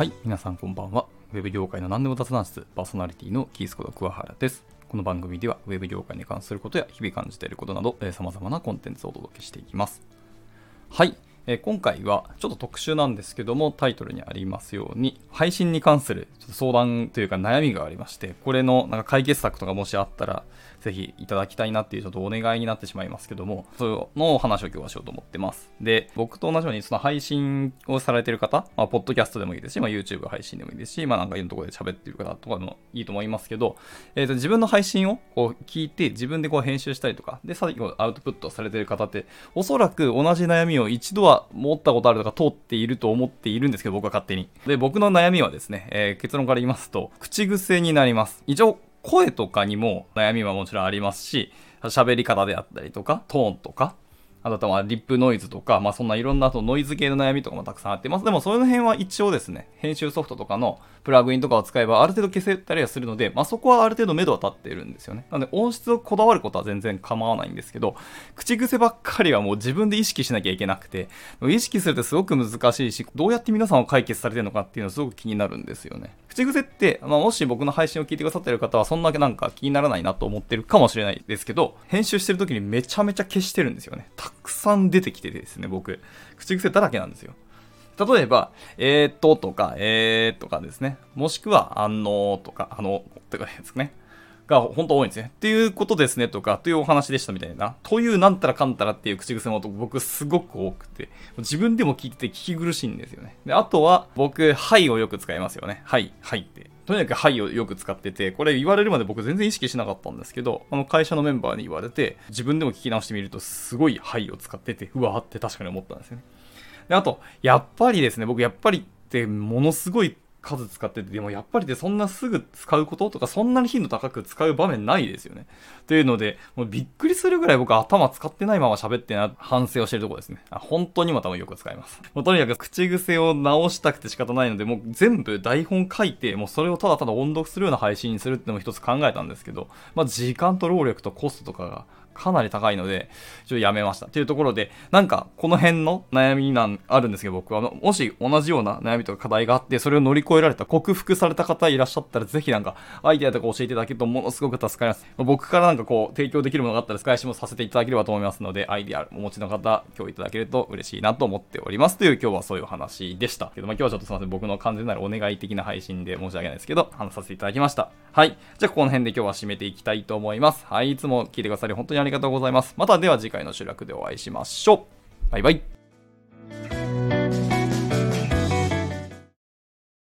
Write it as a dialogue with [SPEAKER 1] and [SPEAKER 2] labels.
[SPEAKER 1] はい、皆さんこんばんは。ウェブ業界の何でも雑談室、パーソナリティのキースこと桑原です。この番組では、ウェブ業界に関することや日々感じていることなど、えー様々なコンテンツをお届けしていきます。はい。えー今回はちょっと特殊なんですけども、タイトルにありますように、配信に関するちょっと相談というか悩みがありまして、これのなんか解決策とかもしあったら、ぜひいただきたいなっていうちょっとお願いになってしまいますけども、そのお話を今日はしようと思ってます。で、僕と同じようにその配信をされてる方、まあ、ポッドキャストでもいいですし、まあ、YouTube 配信でもいいですし、まあ、なんかいろんなところで喋ってる方とかもいいと思いますけど、えーと自分の配信をこう聞いて、自分でこう編集したりとか、で、最後アウトプットされてる方って、おそらく同じ悩みを一度は持ったことあるとか通っていると思っているんですけど、僕は勝手に。で、僕の悩みはですね、えー結論から言いますと、口癖になります。一応、声とかにも悩みはもちろんありますし、喋り方であったりとか、トーンとか、あとはリップノイズとか、まあそんないろんなとノイズ系の悩みとかもたくさんあってます。でもその辺は一応ですね、編集ソフトとかのプラグインとかを使えばある程度消せたりはするので、まあそこはある程度目処は立っているんですよね。なので音質をこだわることは全然構わないんですけど、口癖ばっかりはもう自分で意識しなきゃいけなくて、意識するってすごく難しいし、どうやって皆さんは解決されてるのかっていうのはすごく気になるんですよね。口癖って、まあ、もし僕の配信を聞いてくださってる方はそんだけなんか気にならないなと思ってるかもしれないですけど、編集してる時にめちゃめちゃ消してるんですよね。くさん出てきてですね、僕。口癖だらけなんですよ。例えば、えーっととか、えーとかですね。もしくは、あのとか、あのとかですね。が本当多いんですね。っていうことですねとか、というお話でしたみたいな。というなんたらかんたらっていう口癖の音僕すごく多くて、自分でも聞いてて聞き苦しいんですよね。で、あとは僕、はいをよく使いますよね。はい、はいって。とにかくはいをよく使ってて、これ言われるまで僕全然意識しなかったんですけど、あの会社のメンバーに言われて、自分でも聞き直してみるとすごいはいを使ってて、うわーって確かに思ったんですよね。で、あと、やっぱりですね、僕やっぱりってものすごい数使ってて、でもやっぱりってそんなすぐ使うこととか、そんなに頻度高く使う場面ないですよね。というので、もうびっくりするぐらい僕頭使ってないまま喋ってな、反省をしてるとこですね。あ本当にまたもよく使います。もうとにかく口癖を直したくて仕方ないので、もう全部台本書いて、もうそれをただただ音読するような配信にするってのも一つ考えたんですけど、まあ時間と労力とコストとかがかなり高いので、ちょっとやめました。というところで、なんか、この辺の悩みなん、あるんですけど、僕は、もし同じような悩みとか課題があって、それを乗り越えられた、克服された方いらっしゃったら、ぜひなんか、アイデアとか教えていただけると、ものすごく助かります。僕からなんかこう、提供できるものがあったら、使いしもさせていただければと思いますので、アイデアお持ちの方、今日いただけると嬉しいなと思っております。という、今日はそういう話でした。けど、まあ、今日はちょっとすみません、僕の完全なるお願い的な配信で申し訳ないですけど、話させていただきました。はい。じゃあ、この辺で今日は締めていきたいと思います。はい。いつも聞いてくださり、本当にありがとうございます。またでは次回の集落でお会いしましょう。バイバイ。